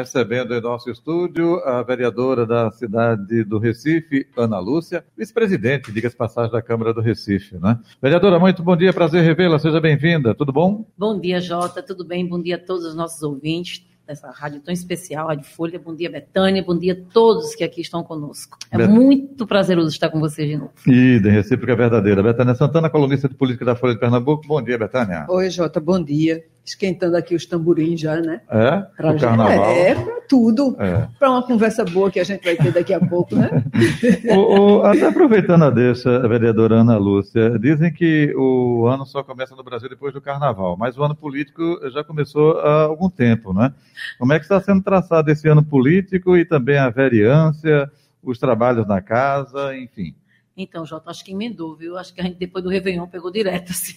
Recebendo em nosso estúdio a vereadora da cidade do Recife, Ana Lúcia, vice-presidente, diga-se passagem, da Câmara do Recife, né? Vereadora, muito bom dia, prazer revê-la, seja bem-vinda, tudo bom? Bom dia, Jota, tudo bem? Bom dia a todos os nossos ouvintes dessa rádio tão especial, Rádio Folha. Bom dia, Betânia. Bom dia a todos que aqui estão conosco. É Bet... muito prazeroso estar com vocês de novo. E de recíproca verdadeira. Betânia Santana, colunista de política da Folha de Pernambuco. Bom dia, Betânia. Oi, Jota, bom dia esquentando aqui os tamborins já, né? É? Pra o carnaval. É, pra tudo. É. Para uma conversa boa que a gente vai ter daqui a pouco, né? o, o, até aproveitando a deixa, a vereadora Ana Lúcia, dizem que o ano só começa no Brasil depois do carnaval, mas o ano político já começou há algum tempo, né? Como é que está sendo traçado esse ano político e também a vereância, os trabalhos na casa, enfim? Então, Jota, acho que emendou, viu? Acho que a gente, depois do Réveillon, pegou direto, assim.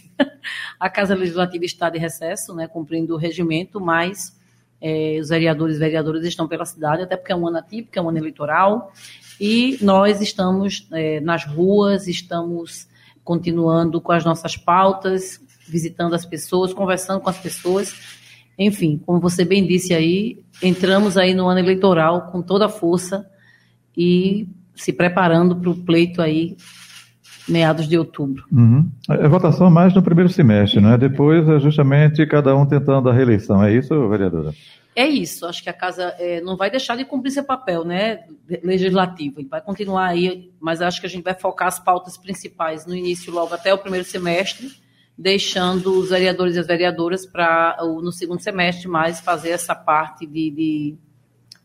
A Casa Legislativa está de recesso, né, cumprindo o regimento, mas é, os vereadores e vereadoras estão pela cidade, até porque é um ano atípico, é um ano eleitoral, e nós estamos é, nas ruas, estamos continuando com as nossas pautas, visitando as pessoas, conversando com as pessoas. Enfim, como você bem disse aí, entramos aí no ano eleitoral com toda a força e se preparando para o pleito aí meados de outubro. Uhum. É votação mais no primeiro semestre, não é? Depois é justamente cada um tentando a reeleição. É isso, vereadora? É isso. Acho que a casa é, não vai deixar de cumprir seu papel, né, legislativo. Ele vai continuar aí, mas acho que a gente vai focar as pautas principais no início, logo até o primeiro semestre, deixando os vereadores e as vereadoras para no segundo semestre mais fazer essa parte de, de,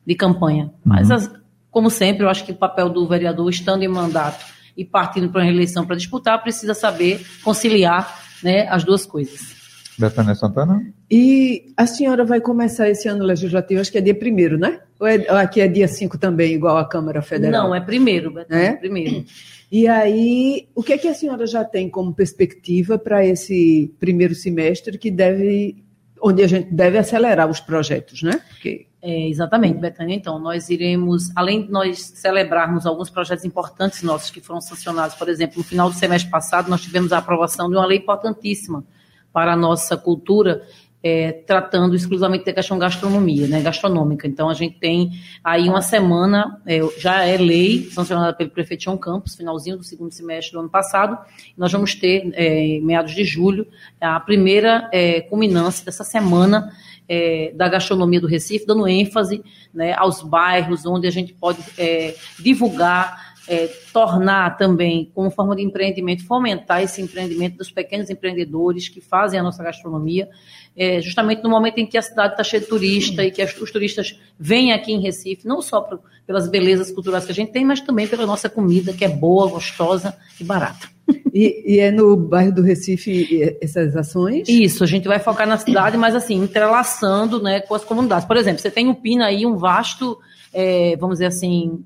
de campanha. Uhum. Mas as, como sempre, eu acho que o papel do vereador, estando em mandato e partindo para uma reeleição para disputar, precisa saber conciliar né, as duas coisas. Betânia Santana? E a senhora vai começar esse ano legislativo, acho que é dia primeiro, né? Ou, é, ou aqui é dia 5 também, igual a Câmara Federal? Não, é primeiro, Betânia, é? primeiro. E aí, o que é que a senhora já tem como perspectiva para esse primeiro semestre que deve, onde a gente deve acelerar os projetos, né? Porque é, exatamente, Betânia. Então, nós iremos, além de nós celebrarmos alguns projetos importantes nossos que foram sancionados, por exemplo, no final do semestre passado, nós tivemos a aprovação de uma lei importantíssima para a nossa cultura, é, tratando exclusivamente da questão gastronomia, né, gastronômica. Então, a gente tem aí uma semana, é, já é lei, sancionada pelo prefeito João Campos, finalzinho do segundo semestre do ano passado. Nós vamos ter, é, em meados de julho, a primeira é, culminância dessa semana é, da gastronomia do Recife, dando ênfase né, aos bairros onde a gente pode é, divulgar, é, tornar também, como forma de empreendimento, fomentar esse empreendimento dos pequenos empreendedores que fazem a nossa gastronomia, é, justamente no momento em que a cidade está cheia de turista e que as, os turistas vêm aqui em Recife, não só pelas belezas culturais que a gente tem, mas também pela nossa comida, que é boa, gostosa e barata. E, e, é no bairro do Recife essas ações? Isso, a gente vai focar na cidade, mas assim, entrelaçando né, com as comunidades. Por exemplo, você tem o Pina aí, um vasto, é, vamos dizer assim,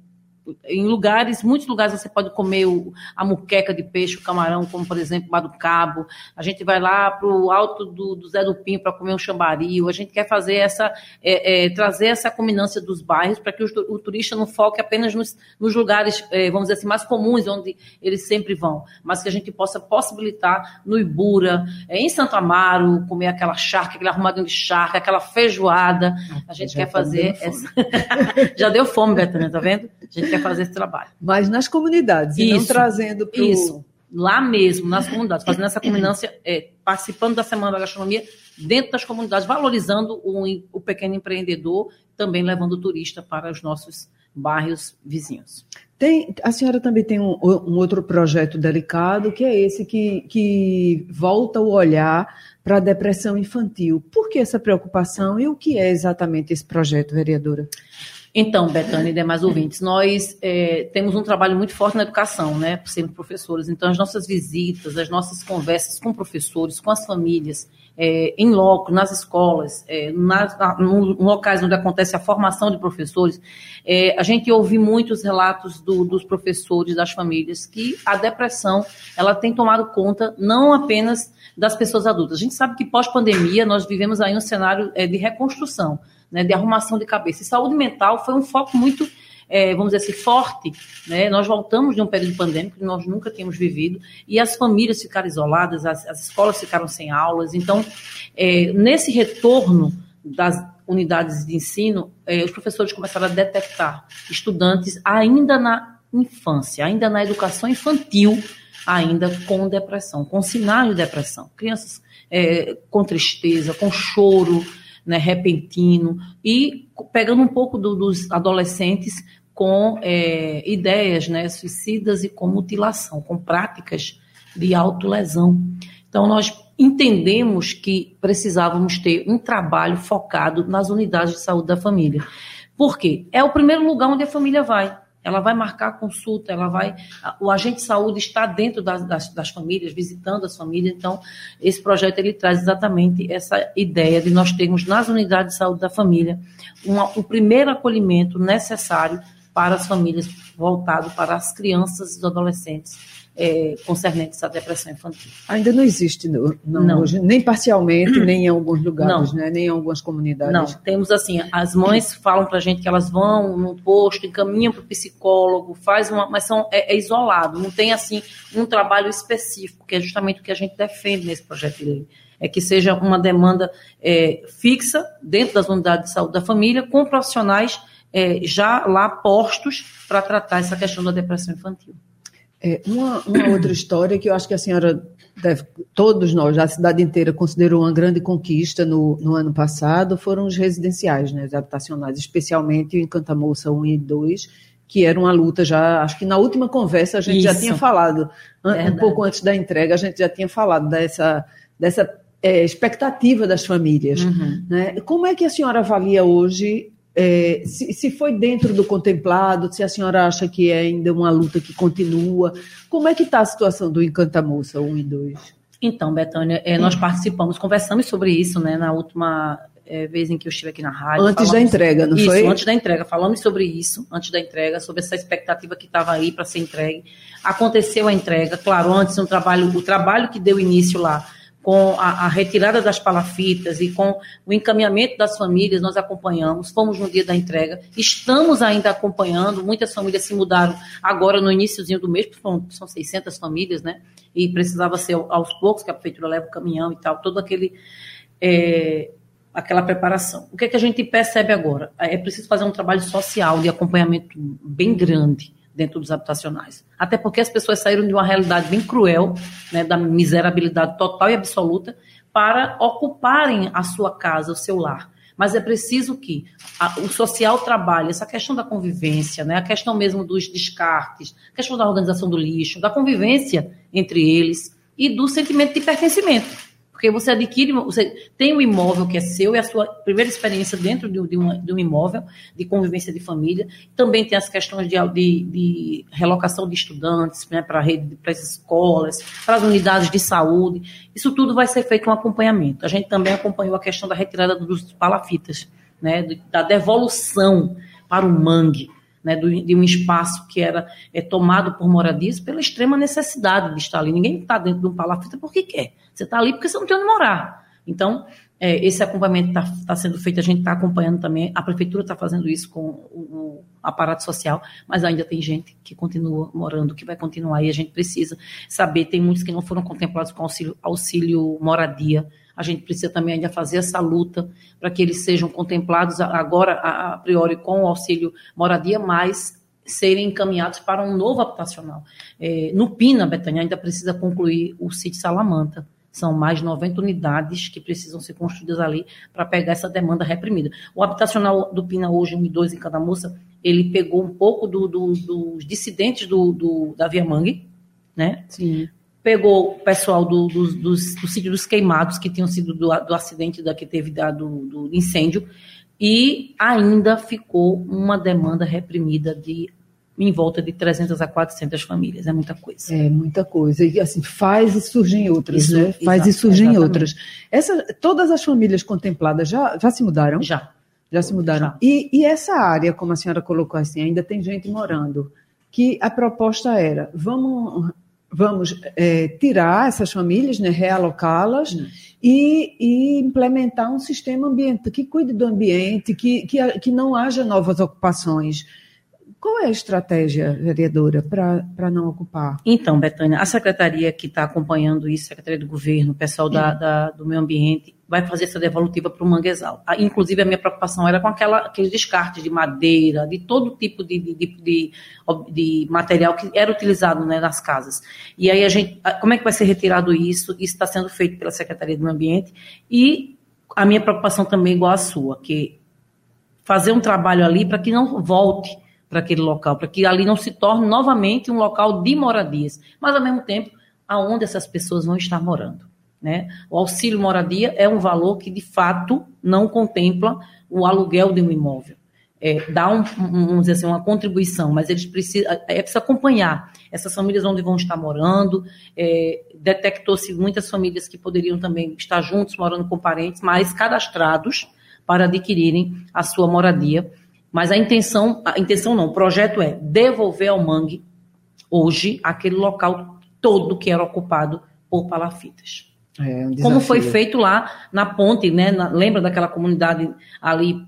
em lugares, muitos lugares você pode comer o, a muqueca de peixe, o camarão, como por exemplo Mar do Cabo. A gente vai lá para o alto do, do Zé do Pinho para comer um chambaril. A gente quer fazer essa, é, é, trazer essa combinância dos bairros para que o, o, turista não foque apenas nos, nos lugares, é, vamos dizer assim, mais comuns, onde eles sempre vão, mas que a gente possa possibilitar no Ibura, é, em Santo Amaro, comer aquela charca, aquele arrumadinho de charca, aquela feijoada. A gente quer tá fazer essa. Já deu fome, Betânia, tá vendo? A gente quer fazer esse trabalho. Mas nas comunidades, isso, e não trazendo para Isso, lá mesmo, nas comunidades, fazendo essa combinância, é, participando da Semana da Gastronomia dentro das comunidades, valorizando o, o pequeno empreendedor, também levando o turista para os nossos bairros vizinhos. Tem, a senhora também tem um, um, outro projeto delicado, que é esse que, que volta o olhar para a depressão infantil. Por que essa preocupação e o que é exatamente esse projeto, vereadora? Então, Betânia e demais ouvintes, nós é, temos um trabalho muito forte na educação, né, por professores. Então, as nossas visitas, as nossas conversas com professores, com as famílias, é, em loco, nas escolas, é, nas, no, no locais onde acontece a formação de professores, é, a gente ouve muitos relatos do, dos professores, das famílias, que a depressão ela tem tomado conta não apenas das pessoas adultas. A gente sabe que pós-pandemia nós vivemos aí um cenário é, de reconstrução, né, de arrumação de cabeça. E saúde mental foi um foco muito é, vamos dizer assim, forte. Né? Nós voltamos de um período pandêmico que nós nunca tínhamos vivido e as famílias ficaram isoladas, as, as escolas ficaram sem aulas. Então, é, nesse retorno das unidades de ensino, é, os professores começaram a detectar estudantes ainda na infância, ainda na educação infantil, ainda com depressão, com sinais de depressão. Crianças é, com tristeza, com choro né, repentino, e pegando um pouco do, dos adolescentes com é, ideias né, suicidas e com mutilação, com práticas de autolesão. Então, nós entendemos que precisávamos ter um trabalho focado nas unidades de saúde da família. Por quê? É o primeiro lugar onde a família vai ela vai marcar a consulta, ela vai. O agente de saúde está dentro das, das, das, famílias, visitando as famílias. Então, esse projeto ele traz exatamente essa ideia de nós termos nas unidades de saúde da família uma, o primeiro acolhimento necessário para as famílias, voltado para as crianças e os adolescentes é, concernentes à depressão infantil. Ainda não existe não, não. Hoje, nem parcialmente, nem em alguns lugares, né? nem em algumas comunidades. Não, temos assim, as mães falam para a gente que elas vão no posto, encaminham para o psicólogo, faz uma, mas são, é, é, isolado, não tem assim um trabalho específico, que é justamente o que a gente defende nesse projeto de lei. É que seja uma demanda é, fixa dentro das unidades de saúde da família, com profissionais é, já lá postos para tratar essa questão da depressão infantil. É, uma, uma outra história que eu acho que a senhora deve, todos nós, a cidade inteira, considerou uma grande conquista no, no ano passado, foram os residenciais, né, os habitacionais, especialmente o Encanta Moça 1 e 2, que era uma luta já, acho que na última conversa a gente Isso. já tinha falado, Verdade. um pouco antes da entrega, a gente já tinha falado dessa, dessa é, expectativa das famílias. Uhum. Né? Como é que a senhora avalia hoje é, se, se, foi dentro do contemplado, se a senhora acha que é ainda uma luta que continua, como é que está a situação do Encanta Moça 1 e 2? Então, Betânia, é, nós participamos, conversamos sobre isso, né, na última é, vez em que eu estive aqui na rádio. Antes da entrega, não isso, foi? antes da entrega. Falamos sobre isso, antes da entrega, sobre essa expectativa que estava aí para ser entregue. Aconteceu a entrega, claro, antes um trabalho, o trabalho que deu início lá com a, a, retirada das palafitas e com o encaminhamento das famílias, nós acompanhamos, fomos no dia da entrega, estamos ainda acompanhando, muitas famílias se mudaram agora no iníciozinho do mês, são, são 600 famílias, né, e precisava ser aos poucos, que a prefeitura leva o caminhão e tal, todo aquele... É, aquela preparação. O que, é que a gente percebe agora? É preciso fazer um trabalho social de acompanhamento bem grande, dentro dos habitacionais. Até porque as pessoas saíram de uma realidade bem cruel, né, da miserabilidade total e absoluta, para ocuparem a sua casa, o seu lar. Mas é preciso que a, o social trabalhe essa questão da convivência, né, a questão mesmo dos descartes, a questão da organização do lixo, da convivência entre eles e do sentimento de pertencimento. Porque você adquire, você tem um imóvel que é seu, é a sua primeira experiência dentro de, de, uma, de um imóvel, de convivência de família. Também tem as questões de, de, de relocação de estudantes né, para as escolas, para as unidades de saúde. Isso tudo vai ser feito um acompanhamento. A gente também acompanhou a questão da retirada dos palafitas, né, da devolução para o mangue né, de um espaço que era é, tomado por moradias pela extrema necessidade de estar ali. Ninguém está dentro de um palafita porque quer. Você está ali porque você não tem onde morar. Então, é, esse acompanhamento está tá sendo feito, a gente está acompanhando também, a prefeitura está fazendo isso com o, o, aparato social, mas ainda tem gente que continua morando, que vai continuar, e a gente precisa saber, tem muitos que não foram contemplados com auxílio, auxílio moradia, a gente precisa também ainda fazer essa luta para que eles sejam contemplados agora, a, priori, com o auxílio moradia, mas serem encaminhados para um novo habitacional. É, no Pina, Betânia, ainda precisa concluir o sítio Salamanta. São mais 90 unidades que precisam ser construídas ali para pegar essa demanda reprimida. O habitacional do Pina hoje, 1 e 2 em cada moça, ele pegou um pouco do, do, dos dissidentes do, da Via Mangue, né? Sim pegou o pessoal do, do, do, do sítio dos queimados, que tinham sido do, do acidente da, que teve da, do, do incêndio, e ainda ficou uma demanda reprimida de em volta de 300 a 400 famílias. É muita coisa. É muita coisa. E assim, faz e surgem outras, Isso, né? Faz exato, e surgem exatamente. outras. Essa, todas as famílias contempladas já, já se mudaram? Já. Já se mudaram. Já. E, e essa área, como a senhora colocou assim, ainda tem gente morando, que a proposta era, vamos, vamos é, tirar essas famílias, né, realocá-las Hum. e, e implementar um sistema ambiente que cuide do ambiente, que, que, que não haja novas ocupações. Qual é a estratégia, vereadora, para não ocupar? Então, Betânia, a secretaria que está acompanhando isso, Secretaria do Governo, o pessoal da, da- do Meio Ambiente, vai fazer essa devolutiva para o manguezal. Ah, Inclusive, a minha preocupação era com aquela, aqueles descartes de madeira, de todo tipo de, de, de- de- de material que era utilizado né, nas casas. E aí, a gente, ah, como é que vai ser retirado isso? Isso está sendo feito pela Secretaria do Meio Ambiente. E a minha preocupação também é igual à sua, que fazer um trabalho ali para que não volte para aquele local, para que ali não se torne novamente um local de moradias, mas ao mesmo tempo aonde essas pessoas vão estar morando, né? O auxílio moradia é um valor que de fato não contempla o aluguel de um imóvel. É, dá um, um- vamos dizer assim, uma contribuição, mas eles precisam, é preciso acompanhar essas famílias onde vão estar morando. É, Detectou-se muitas famílias que poderiam também estar juntos, morando com parentes, mas cadastrados para adquirirem a sua moradia. Mas a intenção, a intenção não, o projeto é devolver ao mangue hoje aquele local todo que era ocupado por palafitas. É um Como foi feito lá na ponte, né? na- lembra daquela comunidade ali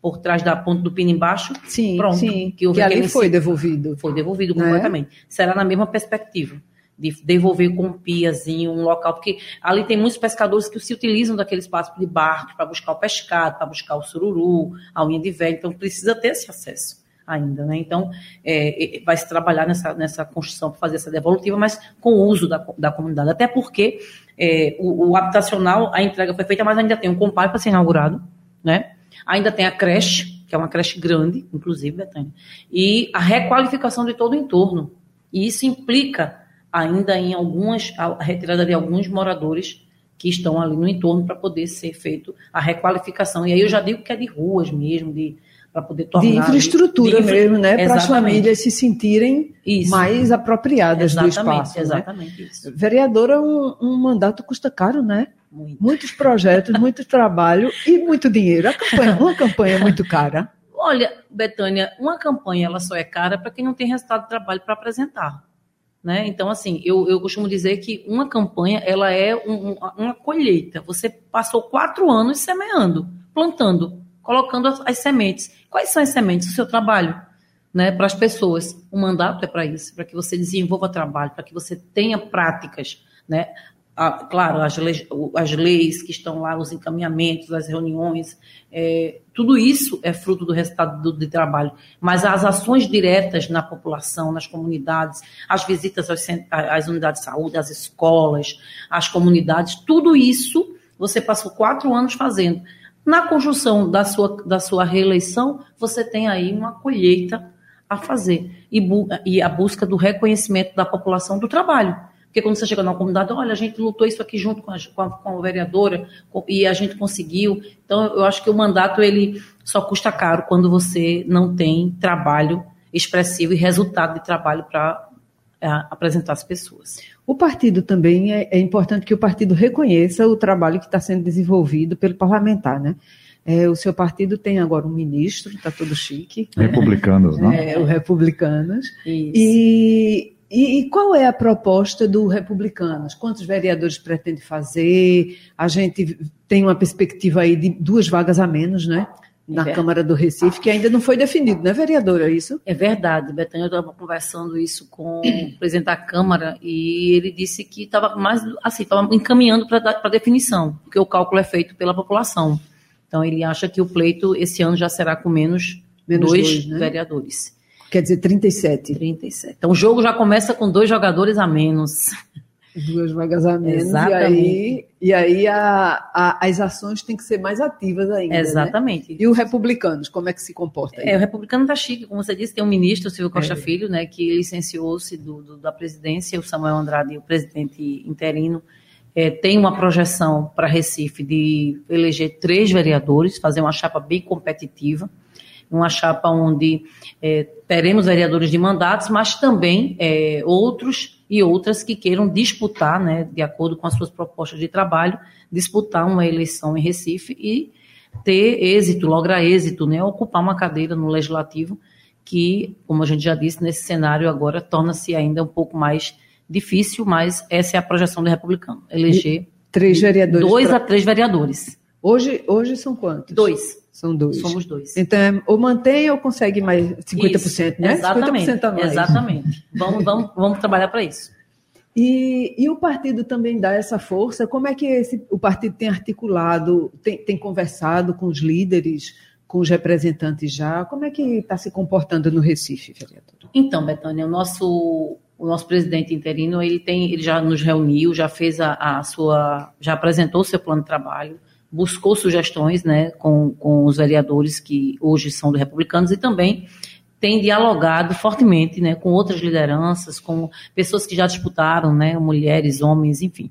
por trás da ponte do Pino embaixo? Sim, Pronto, sim. que Que, ali foi devolvido. Foi devolvido completamente. Será na mesma perspectiva. De devolver com um piazinho, um local, porque ali tem muitos pescadores que se utilizam daquele espaço de barco para buscar o pescado, para buscar o sururu, a unha de velho, então precisa ter esse acesso ainda, né? Então, é, é, vai se trabalhar nessa, nessa construção para fazer essa devolutiva, mas com o uso da, da comunidade. Até porque é, o, o habitacional, a entrega foi feita, mas ainda tem um compai para ser inaugurado, né? Ainda tem a creche, que é uma creche grande, inclusive, Betânia, e a requalificação de todo o entorno. E isso implica ainda em algumas, a retirada de alguns moradores que estão ali no entorno para poder ser feito a requalificação. E aí eu já digo que é de ruas mesmo, de para poder tornar De infraestrutura de infra- mesmo, né? Para as famílias se sentirem Isso. mais apropriadas do exatamente, espaço. né? exatamente isso. Vereadora, um, um mandato custa caro, né? Muito. Muitos projetos, muito trabalho e muito dinheiro. A campanha, uma campanha é muito cara. Olha, Betânia, uma campanha ela só é cara para quem não tem resultado de trabalho para apresentar. Né? Então, assim, eu, eu costumo dizer que uma campanha ela é um- um- uma colheita. Você passou quatro anos semeando, plantando, colocando as, as sementes. Quais são as sementes do seu trabalho? Né, para as pessoas. O mandato é para isso, para que você desenvolva trabalho, para que você tenha práticas. Né? Ah, claro, as leis, as leis que estão lá, os encaminhamentos, as reuniões, é, tudo isso é fruto do resultado do, trabalho. Mas as ações diretas na população, nas comunidades, as visitas cent- às unidades de saúde, às escolas, às comunidades, tudo isso você passou quatro anos fazendo. Na construção da sua, da sua reeleição, você tem aí uma colheita a fazer e, e a busca do reconhecimento da população do trabalho. Porque quando você chega numa comunidade, olha, a gente lutou isso aqui junto com a, com a, com a vereadora com- e a gente conseguiu. Então, eu acho que o mandato ele só custa caro quando você não tem trabalho expressivo e resultado de trabalho para apresentar as pessoas. O partido também é, é importante que o partido reconheça o trabalho que está sendo desenvolvido pelo parlamentar, né? É, o seu partido tem agora um ministro, está todo chique, Republicanos, né? é, o Republicanos. Isso. E, e, e qual é a proposta do Republicanos? Quantos vereadores pretende fazer? A gente tem uma perspectiva aí de duas vagas a menos, né? Na É. Câmara do Recife, que ainda não foi definido, né, vereadora? É isso? É verdade, Betânia, eu estava conversando isso com o presidente da Câmara e ele disse que estava mais, assim, estava encaminhando para definição, porque o cálculo é feito pela população. Então ele acha que o pleito esse ano já será com menos, Menos dois, dois, né? vereadores. Quer dizer, 37. 37. Então o jogo já começa com dois jogadores a menos. Duas vagas a menos. Exatamente. E aí, e aí a- a- as ações têm que ser mais ativas ainda. né? Exatamente. E o Republicanos, como é que se comporta? aí? É, o republicano está chique, como você disse, tem um ministro, o Silvio Costa É. Filho, né, que licenciou-se do, do- da presidência, o Samuel Andrade, o presidente interino, é, tem uma projeção para Recife de eleger três vereadores, fazer uma chapa bem competitiva. Uma chapa onde é, teremos vereadores de mandatos, mas também é, outros e outras que queiram disputar, né, de acordo com as suas propostas de trabalho, disputar uma eleição em Recife e ter êxito, lograr êxito, né, ocupar uma cadeira no legislativo que, como a gente já disse, nesse cenário agora torna-se ainda um pouco mais difícil, mas essa é a projeção do republicano, eleger três vereadores. Dois pra... a três vereadores. Hoje, hoje são quantos? Dois. São dois. Somos dois. Então, ou mantém ou consegue mais 50%, isso, né? Exatamente. 50% a mais. Exatamente. vamos, vamos, vamos trabalhar para isso. E, e, o partido também dá essa força? Como é que esse, o partido tem articulado, tem, tem conversado com os líderes, com os representantes já? Como é que está se comportando no Recife, vereador? Então, Betânia, o nosso, o nosso presidente interino, ele, tem, ele já nos reuniu, já fez a, a sua, já apresentou o seu plano de trabalho, buscou sugestões né, com, com os vereadores que hoje são dos republicanos e também tem dialogado fortemente né, com outras lideranças, com pessoas que já disputaram, né, mulheres, homens, enfim.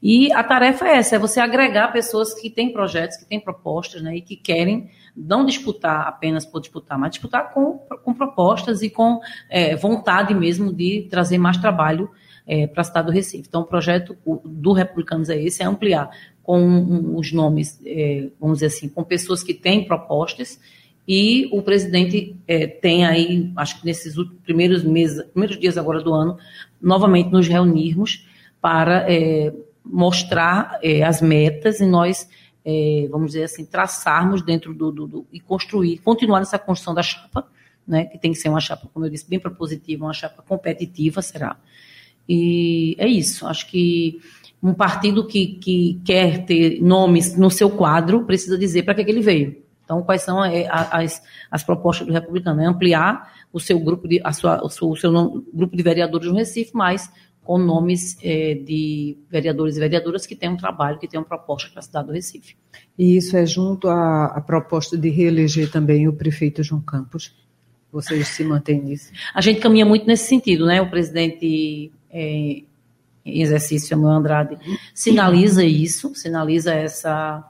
E a tarefa é essa, é você agregar pessoas que têm projetos, que têm propostas né, e que querem não disputar apenas por disputar, mas disputar com, com propostas e com é, vontade mesmo de trazer mais trabalho é, para a cidade do Recife. Então, o projeto do Republicanos é esse, é ampliar com os nomes, é, vamos dizer assim, com pessoas que têm propostas, e o presidente é, tem aí, acho que nesses primeiros meses, primeiros dias agora do ano, novamente nos reunirmos para é, mostrar é, as metas e nós, é, vamos dizer assim, traçarmos dentro do, do, do, e construir, continuar nessa construção da chapa, né, que tem que ser uma chapa, como eu disse, bem propositiva, uma chapa competitiva, será. E é isso, acho que um partido que, que quer ter nomes no seu quadro precisa dizer para que, que ele veio. Então, quais são é, as, as propostas do republicano? É ampliar o seu grupo de, a sua, o seu, o seu grupo de vereadores no Recife, mas com nomes é, de vereadores e vereadoras que tenham trabalho, que tenham proposta para a cidade do Recife. E isso é junto à, à proposta de reeleger também o prefeito João Campos? Vocês se mantêm nisso? A gente caminha muito nesse sentido, né? O presidente é, exercício, Samuel Andrade, sinaliza isso, sinaliza essa,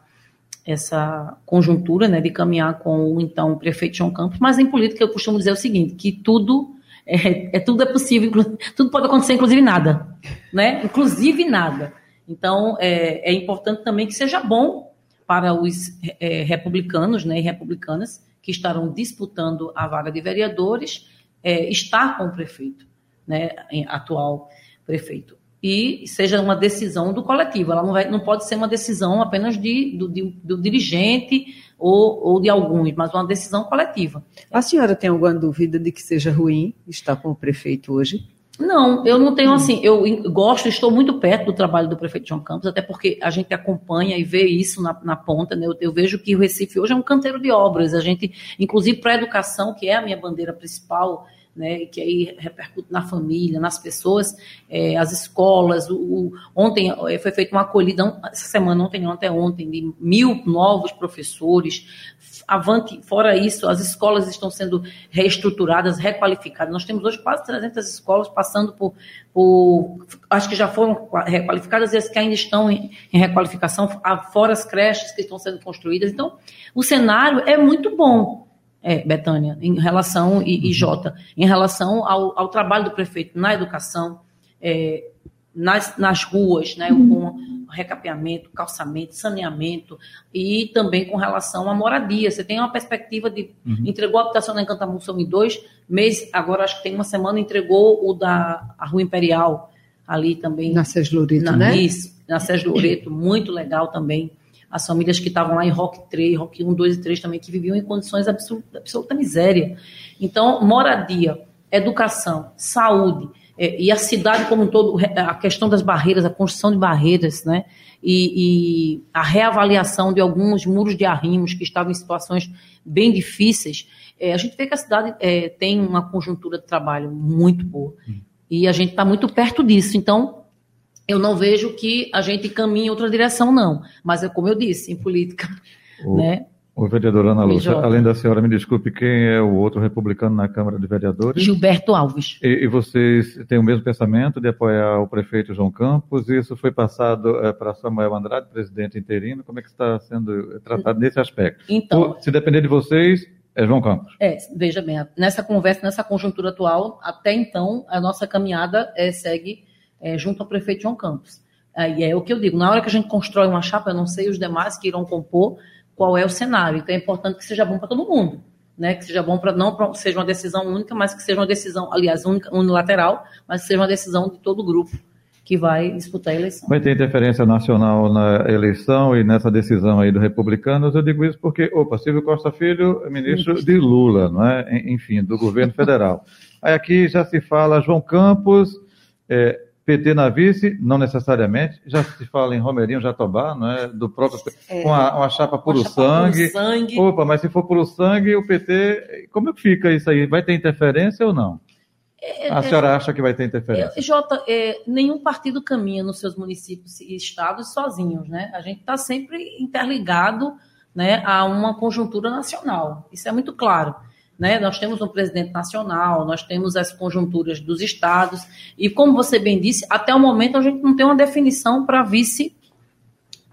essa conjuntura né, de caminhar com o então prefeito João Campos, mas em política eu costumo dizer o seguinte, que tudo é, é tudo é possível, tudo pode acontecer, inclusive nada, né? Inclusive nada. Então é, é importante também que seja bom para os é, republicanos, né, e republicanas que estarão disputando a vaga de vereadores, é, estar com o prefeito, né, atual prefeito e seja uma decisão do coletivo. Ela não, vai, não pode ser uma decisão apenas de, do, de, do dirigente ou, ou, de alguns, mas uma decisão coletiva. A senhora tem alguma dúvida de que seja ruim estar com o prefeito hoje? Não, eu não tenho assim. Eu gosto, estou muito perto do trabalho do prefeito João Campos, até porque a gente acompanha e vê isso na, na ponta. Né? Eu, eu, vejo que o Recife hoje é um canteiro de obras. A gente, inclusive para a educação, que é a minha bandeira principal, né, que aí repercute na família, nas pessoas, é, as escolas. O, o, ontem é, foi feita uma acolhida, essa semana, ontem, ontem, ontem, de mil novos professores. Avante, fora isso, as escolas estão sendo reestruturadas, requalificadas. Nós temos hoje quase 300 escolas passando por, por acho que já foram requalificadas e as que ainda estão em, em requalificação, fora as creches que estão sendo construídas. Então, o cenário é muito bom é, Betânia, em relação, e, e uhum. Jota, em relação ao, ao, trabalho do prefeito na educação, é, nas, nas ruas, né, uhum. com recapeamento, calçamento, saneamento e também com relação à moradia. Você tem uma perspectiva de. Uhum. Entregou a habitação na Encantamoção em dois meses, agora acho que tem uma semana, entregou o da Rua Imperial, ali também. Na Sérgio Loreto, na, né? Isso, na Sérgio Loreto, muito legal também as famílias que estavam lá em Rock 3, Rock 1, 2 e 3 também, que viviam em condições de absoluta, absoluta miséria. Então, moradia, educação, saúde, é, e a cidade como um todo, a questão das barreiras, a construção de barreiras, né? E, e, a reavaliação de alguns muros de arrimos que estavam em situações bem difíceis, é, a gente vê que a cidade é, tem uma conjuntura de trabalho muito boa. Hum. E a gente está muito perto disso. Então, eu não vejo que a gente caminhe em outra direção, não. Mas é como eu disse, em política, o, né? O vereador Ana Lúcia, além da senhora, me desculpe, quem é o outro republicano na Câmara de Vereadores? Gilberto Alves. E, e vocês têm o mesmo pensamento de apoiar o prefeito João Campos? Isso foi passado é, para Samuel Andrade, presidente interino. Como é que está sendo tratado nesse aspecto? Então, se depender de vocês, é João Campos. É, veja bem, nessa conversa, nessa conjuntura atual, até então, a nossa caminhada é, segue é, junto ao prefeito João Campos. E é o que eu digo, na hora que a gente constrói uma chapa, eu não sei os demais que irão compor qual é o cenário. Então é importante que seja bom para todo mundo. Né, que seja bom para não pra, seja uma decisão única, mas que seja uma decisão, aliás, única, unilateral, mas que seja uma decisão de todo o grupo que vai disputar a eleição. Vai ter interferência nacional na eleição e nessa decisão aí do republicanos. Eu digo isso porque, opa, Silvio Costa Filho é ministro de Lula, não é? Enfim, do governo federal. Aí aqui já se fala João Campos, é, PT na vice, não necessariamente. Já se fala em Romerinho Jatobá, não é? Do próprio é, com a, uma chapa puro sangue. sangue. Opa, mas se for puro sangue, o PT, como é que fica isso aí? Vai ter interferência ou não? É, a senhora acha que vai ter interferência? É, Jota, é, nenhum partido caminha nos seus municípios e estados sozinhos, né? A gente está sempre interligado né, a uma conjuntura nacional. Isso é muito claro. Né? Nós temos um presidente nacional, nós temos as conjunturas dos estados, e como você bem disse, até o momento a gente não tem uma definição para vice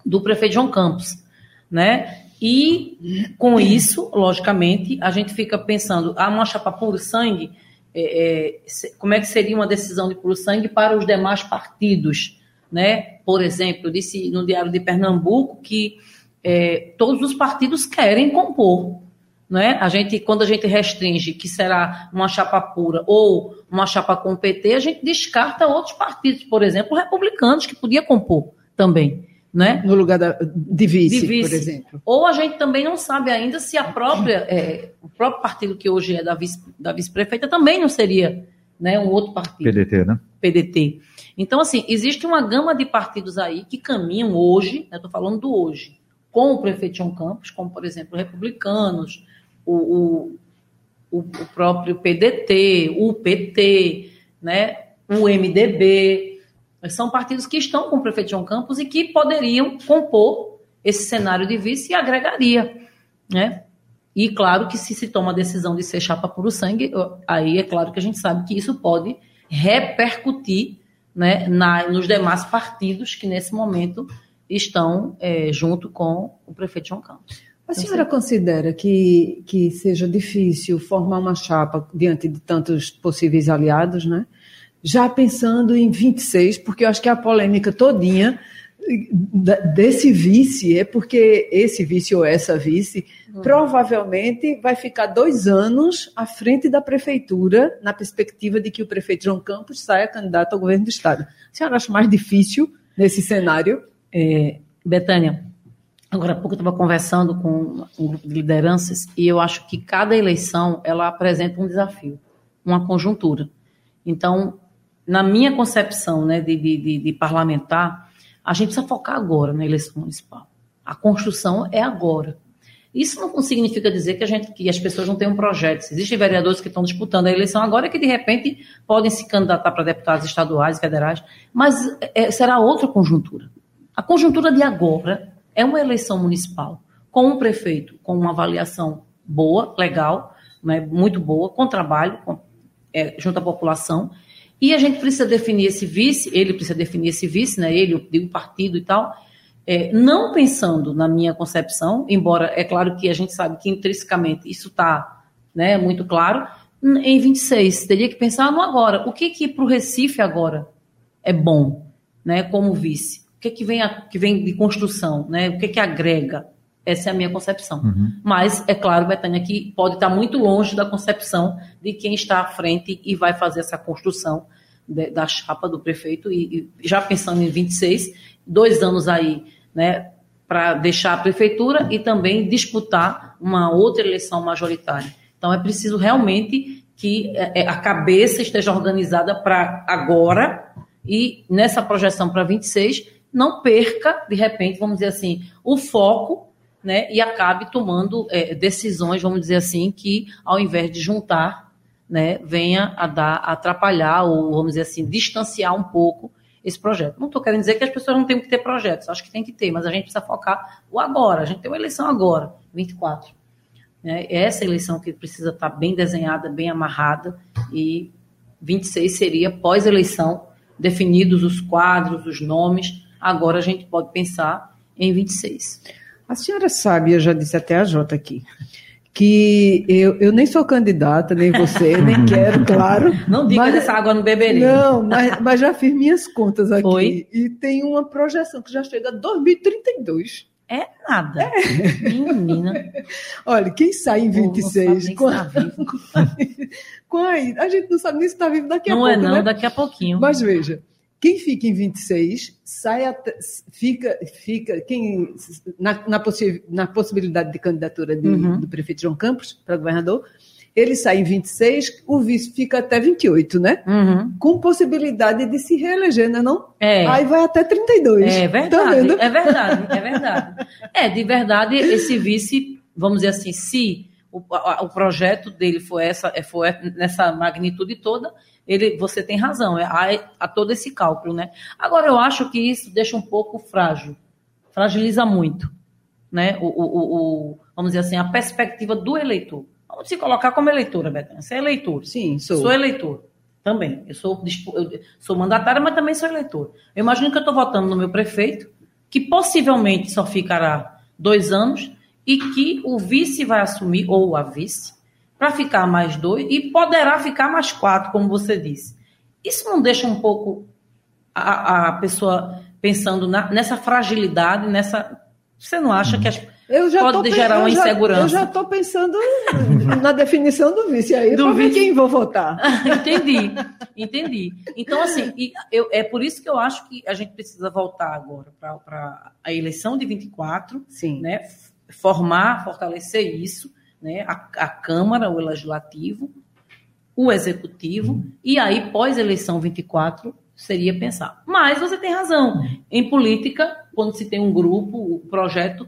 do prefeito João Campos. Né? E com isso, logicamente, a gente fica pensando, ah, uma chapa puro sangue é, é, como é que seria uma decisão de puro sangue para os demais partidos, né? Por exemplo, eu disse no Diário de Pernambuco que é, todos os partidos querem compor, né? A gente, quando a gente restringe que será uma chapa pura ou uma chapa com PT, a gente descarta outros partidos, por exemplo, republicanos que podia compor também né? No lugar da, de, vice, de vice, por exemplo. Ou a gente também não sabe ainda se a própria, é, o próprio partido que hoje é da, vice, da vice-prefeita também não seria né, um outro partido. PDT, né? PDT. Então, assim, existe uma gama de partidos aí que caminham hoje, estou né, falando do hoje, com o prefeito João Campos, como, por exemplo, republicanos, o, o, o próprio PDT, o PT, né, o MDB, são partidos que estão com o prefeito João Campos e que poderiam compor esse cenário de vice e agregaria, né? E claro que se se toma a decisão de ser chapa puro sangue, aí é claro que a gente sabe que isso pode repercutir né, na, nos demais partidos que nesse momento estão é, junto com o prefeito João Campos. A senhora considera que, que seja difícil formar uma chapa diante de tantos possíveis aliados, né? já pensando em 26, porque eu acho que a polêmica todinha desse vice é porque esse vice ou essa vice uhum. provavelmente vai ficar dois anos à frente da prefeitura na perspectiva de que o prefeito João Campos saia candidato ao governo do estado. A senhora acha mais difícil nesse cenário? É, Betânia, agora há pouco eu estava conversando com um grupo de lideranças e eu acho que cada eleição ela apresenta um desafio, uma conjuntura. Então, na minha concepção né, de, de, de, parlamentar, a gente precisa focar agora na eleição municipal. A construção é agora. Isso não significa dizer que, a gente, que as pessoas não têm um projeto. Existem vereadores que estão disputando a eleição agora que, de repente, podem se candidatar para deputados estaduais, federais, mas é, será outra conjuntura. A conjuntura de agora é uma eleição municipal, com um prefeito com uma avaliação boa, legal, né, muito boa, com trabalho, com, é, junto à população, e a gente precisa definir esse vice, ele precisa definir esse vice, né? Ele, o partido e tal, é, não pensando na minha concepção, embora é claro que a gente sabe que intrinsecamente isso está né, muito claro, em 26, teria que pensar no agora. O que que para o Recife agora é bom, né, como vice? O que que vem, a, que vem de construção, né? O que que agrega? Essa é a minha concepção. Uhum. Mas é claro, Betânia, que pode estar muito longe da concepção de quem está à frente e vai fazer essa construção de, da chapa do prefeito. E, e, já pensando em 26, dois anos aí, né, para deixar a prefeitura e também disputar uma outra eleição majoritária. Então é preciso realmente que é, é, a cabeça esteja organizada para agora e nessa projeção para 26 não perca, de repente, vamos dizer assim, o foco né, e acabe tomando é, decisões, vamos dizer assim, que ao invés de juntar, né, venha a dar, a atrapalhar ou, vamos dizer assim, distanciar um pouco esse projeto. Não estou querendo dizer que as pessoas não têm que ter projetos, acho que tem que ter, mas a gente precisa focar o agora, a gente tem uma eleição agora, 24. Né, é essa eleição que precisa estar bem desenhada, bem amarrada, e 26 seria pós-eleição, definidos os quadros, os nomes, agora a gente pode pensar em 26. A senhora sabe, eu já disse até a Jota aqui, que eu, eu nem sou candidata, nem você, nem quero, claro. Não diga mas, dessa água no beberê. Não, mas, mas já fiz minhas contas aqui. Foi? E tem uma projeção que já chega a 2032. É nada. É. Menina. Olha, quem sai em 26 com, a, com a, a gente não sabe nem se está vivo daqui a não pouco. Não é não, né? daqui a pouquinho. Mas veja, quem fica em 26 sai até, fica fica quem na, na, possi na possibilidade de candidatura de, uhum. do prefeito João Campos para governador ele sai em 26, o vice fica até 28, né? Uhum. Com possibilidade de se reeleger, não é não? É. Aí vai até 32. É verdade, tá é verdade, é verdade. É, de verdade, esse vice, vamos dizer assim, se o, o projeto dele for, essa, for nessa magnitude toda, ele, você tem razão, é, há, há todo esse cálculo, né? Agora, eu acho que isso deixa um pouco frágil, fragiliza muito, né? O, o, o, vamos dizer assim, a perspectiva do eleitor. Vamos se colocar como eleitora, Betânia. Você é eleitor? Sim, sou. Sou eleitor. Também. Eu sou, eu sou mandatária, mas também sou eleitor. Eu imagino que eu estou votando no meu prefeito, que possivelmente só ficará dois anos, e que o vice vai assumir, ou a vice, para ficar mais dois, e poderá ficar mais quatro, como você disse. Isso não deixa um pouco a, a pessoa pensando na, nessa fragilidade, nessa. Você não acha que as eu já pode tô, gerar uma insegurança. Eu já estou pensando na definição do vice aí, do vice. quem vou votar. entendi, entendi. Então, assim, eu, é por isso que eu acho que a gente precisa voltar agora para a eleição de 24, Sim. né? Formar, fortalecer isso, né? a, a Câmara, o Legislativo, o Executivo, e aí, pós-eleição 24, seria pensar. Mas você tem razão. Em política, quando se tem um grupo, o projeto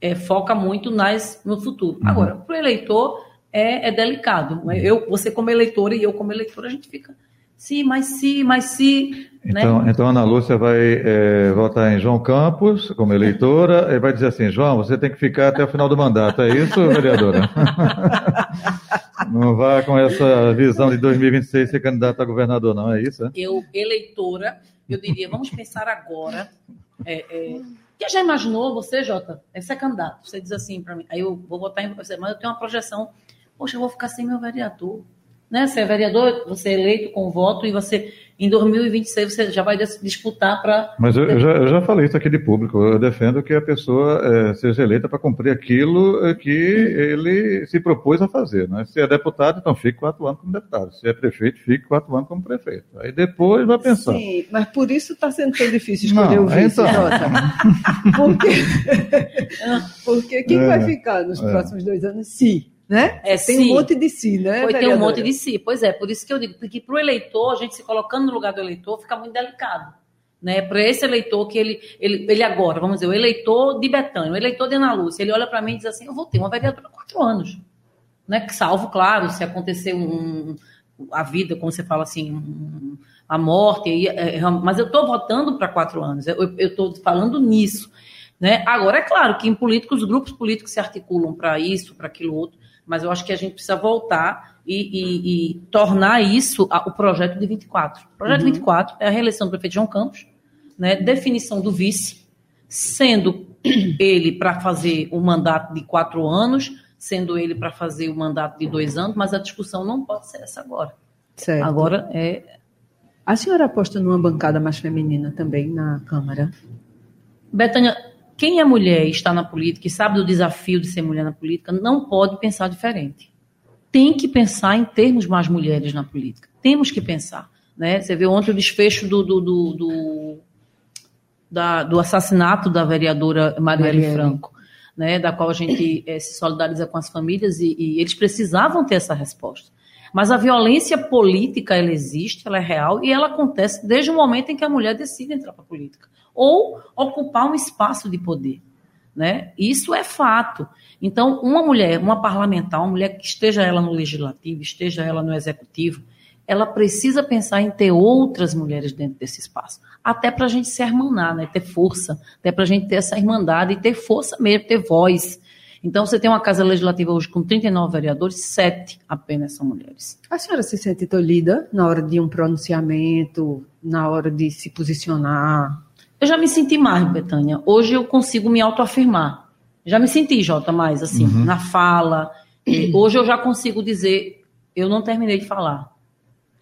é, foca muito nas, no futuro. Uhum. Agora, para o eleitor é, é, delicado. Eu, você como eleitor e eu como eleitor, a gente fica sim, mas sim, mas sim. Né? Então, né? então Ana Lúcia vai é, votar em João Campos como eleitora e vai dizer assim, João, você tem que ficar até o final do mandato. É isso, vereadora? não vá com essa visão de 2026 ser candidato a governador, não, é isso? É? Eu, eleitora, eu diria, vamos pensar agora. É, é, que já imaginou você, Jota, é ser candidato? Você diz assim para mim, aí eu vou votar em você, mas eu tenho uma projeção, poxa, eu vou ficar sem meu vereador. Né? Você é vereador, você é eleito com voto e você, em 2026, você já vai disputar para. Mas eu, eu, já, eu, já, falei isso aqui de público. Eu defendo que a pessoa é, seja eleita para cumprir aquilo eh, que ele se propôs a fazer. Né? Se é deputado, então fique quatro anos como deputado. Se é prefeito, fique quatro anos como prefeito. Aí depois vai pensar. Sim, mas por isso está sendo tão difícil escolher Não, o vice, então... Porque, porque quem é, vai ficar nos é. próximos dois anos? Sim né? É, tem sim. um monte de si, né? Foi, tem um monte de si, pois é, por isso que eu digo, porque para o eleitor, a gente se colocando no lugar do eleitor, fica muito delicado. Né, para esse eleitor que ele, ele, ele agora, vamos dizer, o eleitor de Betânia, o eleitor de Ana Lúcia, ele olha para mim e diz assim: eu vou ter uma vereadora há quatro anos. Né, salvo, claro, se acontecer um, a vida, como você fala assim, um, a morte, é, é, mas eu estou votando para quatro anos, eu estou falando nisso. Né? Agora, é claro que em políticos, os grupos políticos se articulam para isso, para aquilo outro, mas eu acho que a gente precisa voltar e, e, e tornar isso a, o projeto de 24. O projeto uhum. 24 é a reeleição do prefeito João Campos, né, definição do vice, sendo ele para fazer o um mandato de quatro anos, sendo ele para fazer o um mandato de dois anos, mas a discussão não pode ser essa agora. Certo. Agora é. A senhora aposta numa bancada mais feminina também na Câmara? Betânia, quem é mulher e está na política e sabe do desafio de ser mulher na política não pode pensar diferente. Tem que pensar em termos mais mulheres na política. Temos que pensar. Né? Você viu ontem o desfecho do, do, do, do, da, do assassinato da vereadora Marielle, Marielle. Franco, né? da qual a gente é, se solidariza com as famílias e, e eles precisavam ter essa resposta. Mas a violência política, ela existe, ela é real e ela acontece desde o momento em que a mulher decide entrar para a política ou ocupar um espaço de poder. Né? Isso é fato. Então, uma mulher, uma parlamentar, uma mulher que esteja ela no legislativo, esteja ela no executivo, ela precisa pensar em ter outras mulheres dentro desse espaço. Até para a gente se hermanar, né? ter força, até para a gente ter essa irmandade e ter força mesmo, ter voz. Então, você tem uma Casa Legislativa hoje com 39 vereadores, sete apenas são mulheres. A senhora se sente tolhida na hora de um pronunciamento, na hora de se posicionar? Eu já me senti mais, Betânia. Hoje eu consigo me autoafirmar. Já me senti, Jota, mais assim, uhum. na fala. Hoje eu já consigo dizer, eu não terminei de falar.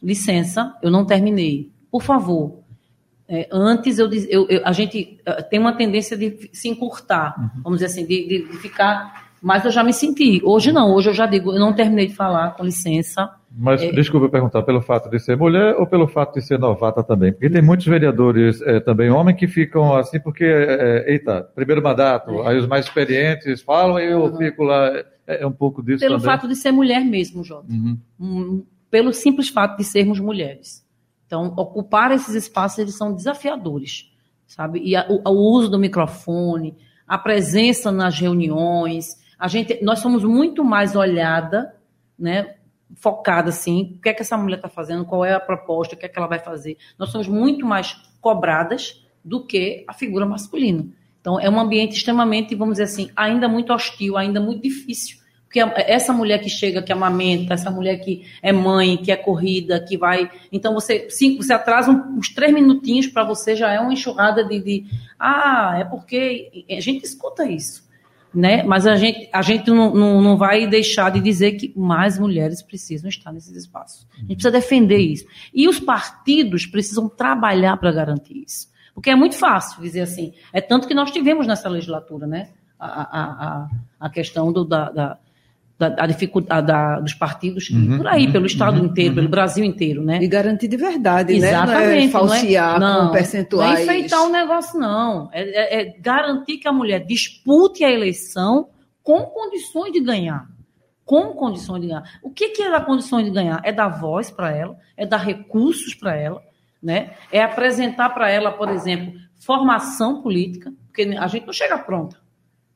Licença, eu não terminei. Por favor. É, antes eu, eu, eu, a gente eh, tem uma tendência de se encurtar, uhum. vamos dizer assim, de, de, ficar. Mas eu já me senti. Hoje não, hoje eu já digo, eu não terminei de falar, com licença. Mas é, desculpa perguntar, pelo fato de ser mulher ou pelo fato de ser novata também? Porque tem muitos vereadores é, também, homens, que ficam assim, porque, é, eita, primeiro mandato, é. aí os mais experientes falam e eu uhum. fico lá. É, um pouco disso pelo também. Pelo fato de ser mulher mesmo, Jota. Uhum. Um, pelo simples fato de sermos mulheres. Então, ocupar esses espaços, eles são desafiadores, sabe? E a, o, o, uso do microfone, a presença nas reuniões, a gente, nós somos muito mais olhada, né? Focada, assim, o que é que essa mulher está fazendo, qual é a proposta, o que é que ela vai fazer. Nós somos muito mais cobradas do que a figura masculina. Então, é um ambiente extremamente, vamos dizer assim, ainda muito hostil, ainda muito difícil porque essa mulher que chega, que amamenta, essa mulher que é mãe, que é corrida, que vai. Então você, você atrasa uns três minutinhos para você já é uma enxurrada de, de, Ah, é porque. A gente escuta isso. Né? Mas a gente, a gente não, não, não vai deixar de dizer que mais mulheres precisam estar nesses espaços. A gente precisa defender isso. E os partidos precisam trabalhar para garantir isso. Porque é muito fácil dizer assim. É tanto que nós tivemos nessa legislatura, né? A, a, a, a questão do, da, da da, da dificuldade da, dos partidos uhum, por aí, uhum, pelo Estado uhum, inteiro, pelo uhum. Brasil inteiro, né? E garantir de verdade, Exatamente, né? Não é falsear não é, não, com percentuais. Não é enfeitar o um negócio, não. É, é, é, garantir que a mulher dispute a eleição com condições de ganhar. Com condições de ganhar. O que, que é dar condições de ganhar? É dar voz para ela, é dar recursos para ela, né? É apresentar para ela, por exemplo, formação política, porque a gente não chega pronta.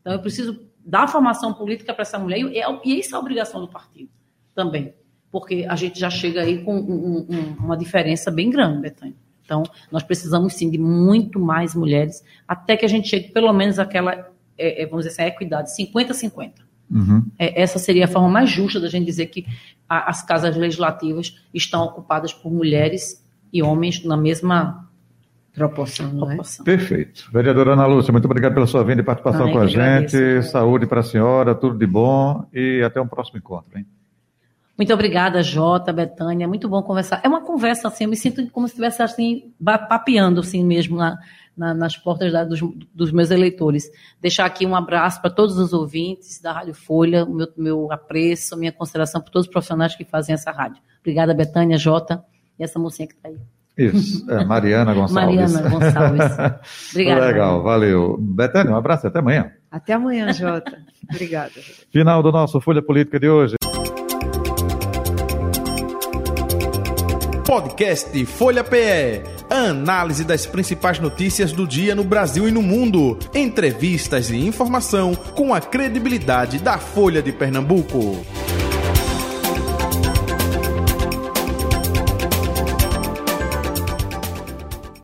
Então, eu preciso dar formação política para essa mulher, e, é, e isso é a obrigação do partido também, porque a gente já chega aí com um, um, uma diferença bem grande, Betânia. Então, nós precisamos sim de muito mais mulheres, até que a gente chegue pelo menos àquela, é, é, vamos dizer assim, equidade, 50-50. Uhum. É, essa seria a forma mais justa da gente dizer que a, as casas legislativas estão ocupadas por mulheres e homens na mesma proporção, não é? Perfeito. Vereadora Ana Lúcia, muito obrigado pela sua vinda e participação com a gente. Agradeço. Saúde para a senhora, tudo de bom e até um próximo encontro, hein? Muito obrigada, Jota, Betânia. Muito bom conversar. É uma conversa assim, eu me sinto como se estivesse assim, papeando assim mesmo na, na, nas portas da, dos, dos, meus eleitores. Deixar aqui um abraço para todos os ouvintes da Rádio Folha, o meu, meu apreço, minha consideração por todos os profissionais que fazem essa rádio. Obrigada, Betânia, Jota e essa mocinha que está aí. Isso, é Mariana Gonçalves. Mariana Gonçalves. Obrigada. Legal, valeu. Betânia, um abraço, até amanhã. Até amanhã, Jota. Obrigada. Final do nosso Folha Política de hoje. Podcast Folha PE. Análise das principais notícias do dia no Brasil e no mundo. Entrevistas e informação com a credibilidade da Folha de Pernambuco.